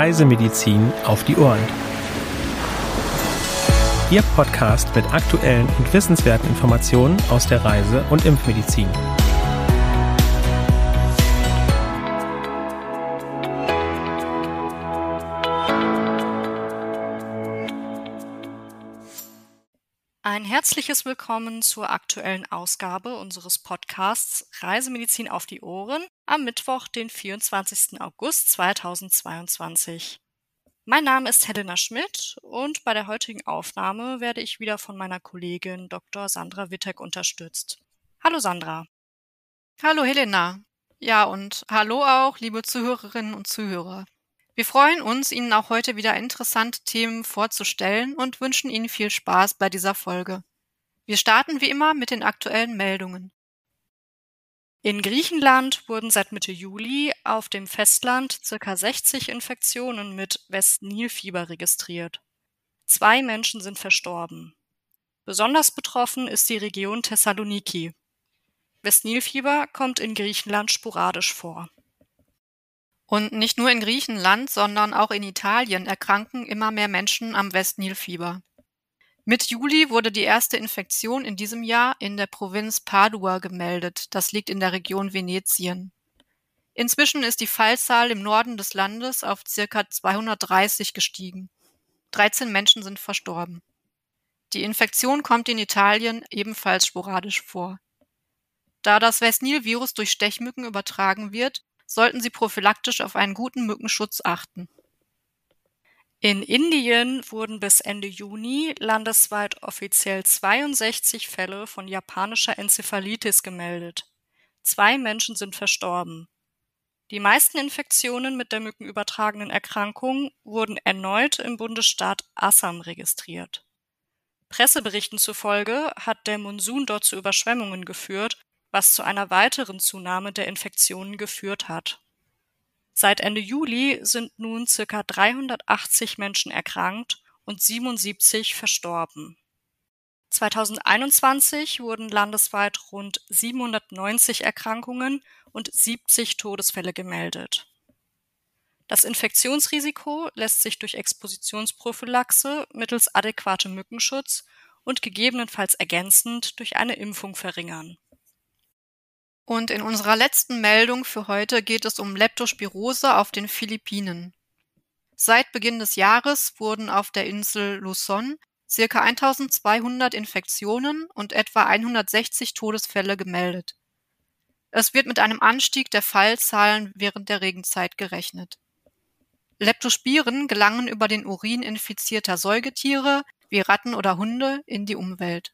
Reisemedizin auf die Ohren. Ihr Podcast mit aktuellen und wissenswerten Informationen aus der Reise- und Impfmedizin. Ein herzliches Willkommen zur aktuellen Ausgabe unseres Podcasts Reisemedizin auf die Ohren am Mittwoch, den 24. August 2022. Mein Name ist Helena Schmidt und bei der heutigen Aufnahme werde ich wieder von meiner Kollegin Dr. Sandra Wittek unterstützt. Hallo Sandra. Hallo Helena. Ja, und hallo auch, liebe Zuhörerinnen und Zuhörer. Wir freuen uns, Ihnen auch heute wieder interessante Themen vorzustellen und wünschen Ihnen viel Spaß bei dieser Folge. Wir starten wie immer mit den aktuellen Meldungen. In Griechenland wurden seit Mitte Juli auf dem Festland circa 60 Infektionen mit Westnilfieber registriert. Zwei Menschen sind verstorben. Besonders betroffen ist die Region Thessaloniki. Westnilfieber kommt in Griechenland sporadisch vor. Und nicht nur in Griechenland, sondern auch in Italien erkranken immer mehr Menschen am Westnilfieber. Mit Juli wurde die erste Infektion in diesem Jahr in der Provinz Padua gemeldet. Das liegt in der Region Venetien. Inzwischen ist die Fallzahl im Norden des Landes auf circa 230 gestiegen. 13 Menschen sind verstorben. Die Infektion kommt in Italien ebenfalls sporadisch vor. Da das Westnil-Virus durch Stechmücken übertragen wird, sollten Sie prophylaktisch auf einen guten Mückenschutz achten. In Indien wurden bis Ende Juni landesweit offiziell 62 Fälle von japanischer Enzephalitis gemeldet. Zwei Menschen sind verstorben. Die meisten Infektionen mit der mückenübertragenen Erkrankung wurden erneut im Bundesstaat Assam registriert. Presseberichten zufolge hat der Monsun dort zu Überschwemmungen geführt was zu einer weiteren Zunahme der Infektionen geführt hat. Seit Ende Juli sind nun circa 380 Menschen erkrankt und 77 verstorben. 2021 wurden landesweit rund 790 Erkrankungen und 70 Todesfälle gemeldet. Das Infektionsrisiko lässt sich durch Expositionsprophylaxe mittels adäquatem Mückenschutz und gegebenenfalls ergänzend durch eine Impfung verringern. Und in unserer letzten Meldung für heute geht es um Leptospirose auf den Philippinen. Seit Beginn des Jahres wurden auf der Insel Luzon circa 1200 Infektionen und etwa 160 Todesfälle gemeldet. Es wird mit einem Anstieg der Fallzahlen während der Regenzeit gerechnet. Leptospiren gelangen über den Urin infizierter Säugetiere wie Ratten oder Hunde in die Umwelt.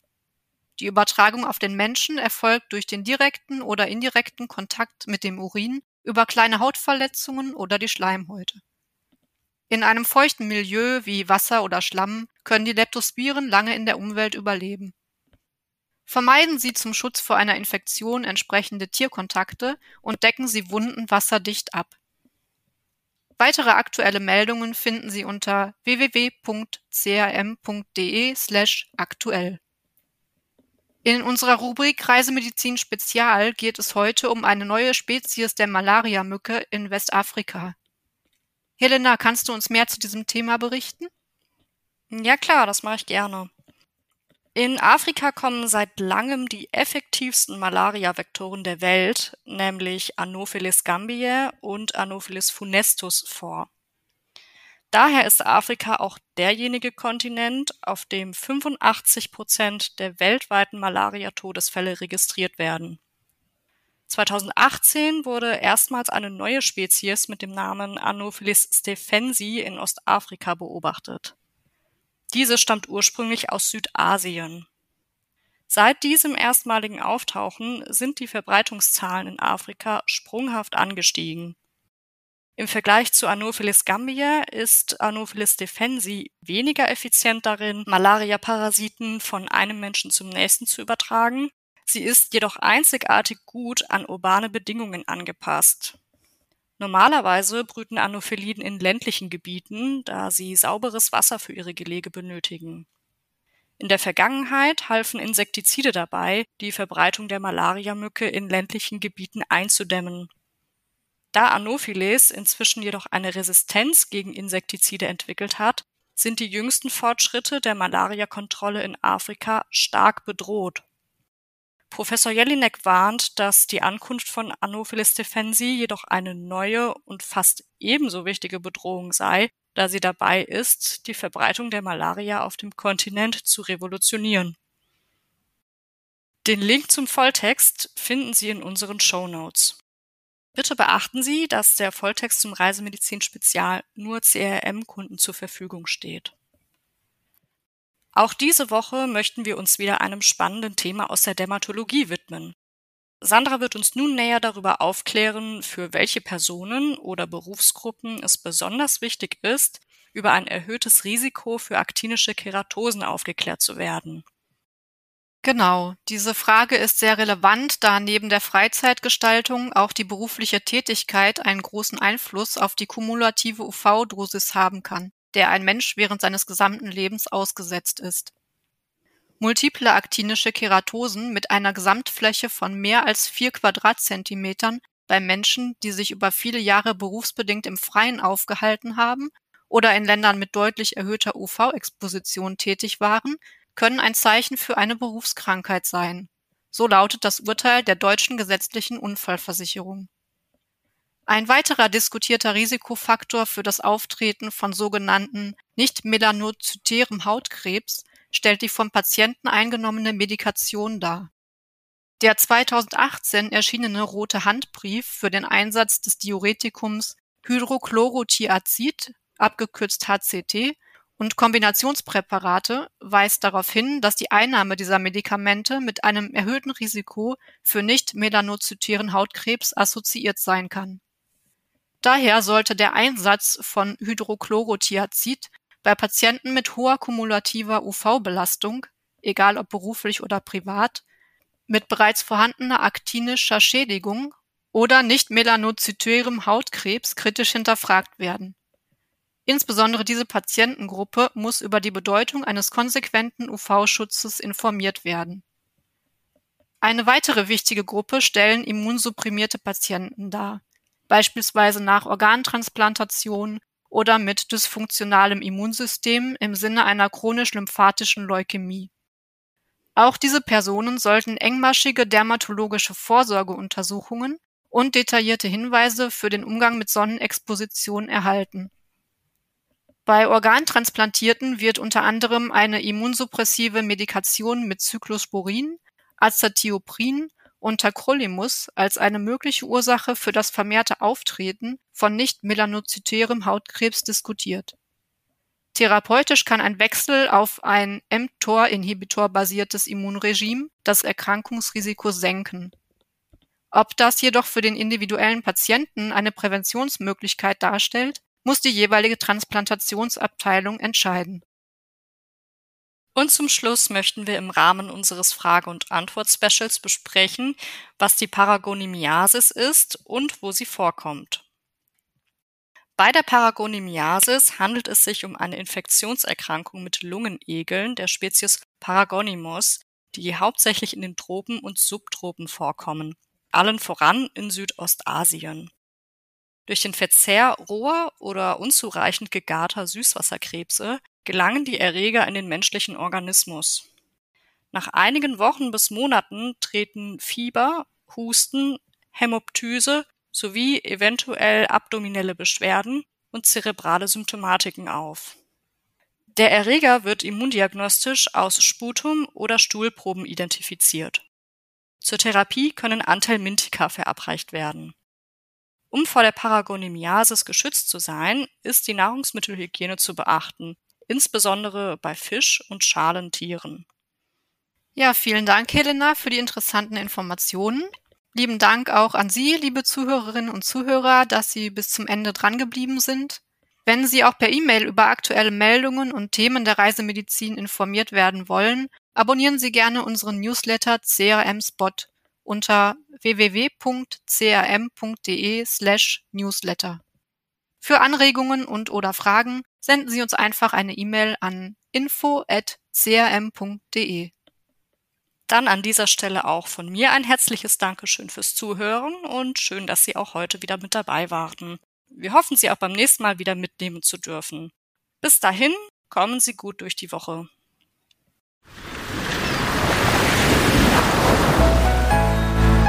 Die Übertragung auf den Menschen erfolgt durch den direkten oder indirekten Kontakt mit dem Urin über kleine Hautverletzungen oder die Schleimhäute. In einem feuchten Milieu wie Wasser oder Schlamm können die Leptospiren lange in der Umwelt überleben. Vermeiden Sie zum Schutz vor einer Infektion entsprechende Tierkontakte und decken Sie Wunden wasserdicht ab. Weitere aktuelle Meldungen finden Sie unter www.cam.de/aktuell. In unserer Rubrik Reisemedizin Spezial geht es heute um eine neue Spezies der Malariamücke in Westafrika. Helena, kannst du uns mehr zu diesem Thema berichten? Ja klar, das mache ich gerne. In Afrika kommen seit langem die effektivsten Malaria-Vektoren der Welt, nämlich Anopheles gambiae und Anopheles funestus vor. Daher ist Afrika auch derjenige Kontinent, auf dem 85 Prozent der weltweiten Malaria-Todesfälle registriert werden. 2018 wurde erstmals eine neue Spezies mit dem Namen Anopheles stephensi in Ostafrika beobachtet. Diese stammt ursprünglich aus Südasien. Seit diesem erstmaligen Auftauchen sind die Verbreitungszahlen in Afrika sprunghaft angestiegen. Im Vergleich zu Anopheles gambia ist Anopheles defensi weniger effizient darin, Malaria-Parasiten von einem Menschen zum nächsten zu übertragen. Sie ist jedoch einzigartig gut an urbane Bedingungen angepasst. Normalerweise brüten Anopheliden in ländlichen Gebieten, da sie sauberes Wasser für ihre Gelege benötigen. In der Vergangenheit halfen Insektizide dabei, die Verbreitung der Malariamücke in ländlichen Gebieten einzudämmen Da Anopheles inzwischen jedoch eine Resistenz gegen Insektizide entwickelt hat, sind die jüngsten Fortschritte der Malariakontrolle in Afrika stark bedroht. Professor Jelinek warnt, dass die Ankunft von Anopheles stephensi jedoch eine neue und fast ebenso wichtige Bedrohung sei, da sie dabei ist, die Verbreitung der Malaria auf dem Kontinent zu revolutionieren. Den Link zum Volltext finden Sie in unseren Show Notes. Bitte beachten Sie, dass der Volltext zum Reisemedizin Spezial nur CRM-Kunden zur Verfügung steht. Auch diese Woche möchten wir uns wieder einem spannenden Thema aus der Dermatologie widmen. Sandra wird uns nun näher darüber aufklären, für welche Personen oder Berufsgruppen es besonders wichtig ist, über ein erhöhtes Risiko für aktinische Keratosen aufgeklärt zu werden. Genau, diese Frage ist sehr relevant, da neben der Freizeitgestaltung auch die berufliche Tätigkeit einen großen Einfluss auf die kumulative UV-Dosis haben kann der ein Mensch während seines gesamten Lebens ausgesetzt ist. Multiple aktinische Keratosen mit einer Gesamtfläche von mehr als vier Quadratzentimetern bei Menschen, die sich über viele Jahre berufsbedingt im Freien aufgehalten haben oder in Ländern mit deutlich erhöhter UV-Exposition tätig waren, können ein Zeichen für eine Berufskrankheit sein. So lautet das Urteil der deutschen gesetzlichen Unfallversicherung. Ein weiterer diskutierter Risikofaktor für das Auftreten von sogenannten nicht-melanozytärem Hautkrebs stellt die vom Patienten eingenommene Medikation dar. Der 2018 erschienene Rote Handbrief für den Einsatz des Diuretikums Hydrochlorothiazid, abgekürzt HCT, und Kombinationspräparate weist darauf hin, dass die Einnahme dieser Medikamente mit einem erhöhten Risiko für nicht-melanozytären Hautkrebs assoziiert sein kann Daher sollte der Einsatz von Hydrochlorothiazid bei Patienten mit hoher kumulativer UV-Belastung, egal ob beruflich oder privat, mit bereits vorhandener aktinischer Schädigung oder nicht melanozytärem Hautkrebs kritisch hinterfragt werden. Insbesondere diese Patientengruppe muss über die Bedeutung eines konsequenten UV-Schutzes informiert werden. Eine weitere wichtige Gruppe stellen immunsupprimierte Patienten dar beispielsweise nach Organtransplantation oder mit dysfunktionalem Immunsystem im Sinne einer chronisch-lymphatischen Leukämie. Auch diese Personen sollten engmaschige dermatologische Vorsorgeuntersuchungen und detaillierte Hinweise für den Umgang mit Sonnenexposition erhalten. Bei Organtransplantierten wird unter anderem eine immunsuppressive Medikation mit Cyclosporin, Azathioprin und Tacrolimus als eine mögliche Ursache für das vermehrte Auftreten von nicht-melanozytärem Hautkrebs diskutiert. Therapeutisch kann ein Wechsel auf ein mTOR-Inhibitor-basiertes Immunregime das Erkrankungsrisiko senken. Ob das jedoch für den individuellen Patienten eine Präventionsmöglichkeit darstellt, muss die jeweilige Transplantationsabteilung entscheiden und zum Schluss möchten wir im Rahmen unseres Frage- und Antwort-Specials besprechen, was die Paragonimiasis ist und wo sie vorkommt. Bei der Paragonimiasis handelt es sich um eine Infektionserkrankung mit Lungenegeln der Spezies Paragonimus, die hauptsächlich in den Tropen und Subtropen vorkommen, allen voran in Südostasien. Durch den Verzehr roher oder unzureichend gegarter Süßwasserkrebse gelangen die Erreger in den menschlichen Organismus. Nach einigen Wochen bis Monaten treten Fieber, Husten, Hämoptyse sowie eventuell abdominelle Beschwerden und zerebrale Symptomatiken auf. Der Erreger wird immundiagnostisch aus Sputum oder Stuhlproben identifiziert. Zur Therapie können Antelmintika verabreicht werden. Um vor der Paragonimiasis geschützt zu sein, ist die Nahrungsmittelhygiene zu beachten insbesondere bei Fisch- und Schalentieren. Ja, vielen Dank, Helena, für die interessanten Informationen. Lieben Dank auch an Sie, liebe Zuhörerinnen und Zuhörer, dass Sie bis zum Ende drangeblieben sind. Wenn Sie auch per E-Mail über aktuelle Meldungen und Themen der Reisemedizin informiert werden wollen, abonnieren Sie gerne unseren Newsletter CRM Spot unter www.cam.de/newsletter. E Für Anregungen und oder Fragen senden Sie uns einfach eine E-Mail an info@crm.de. Dann an dieser Stelle auch von mir ein herzliches Dankeschön fürs Zuhören und schön, dass Sie auch heute wieder mit dabei waren. Wir hoffen, Sie auch beim nächsten Mal wieder mitnehmen zu dürfen. Bis dahin, kommen Sie gut durch die Woche.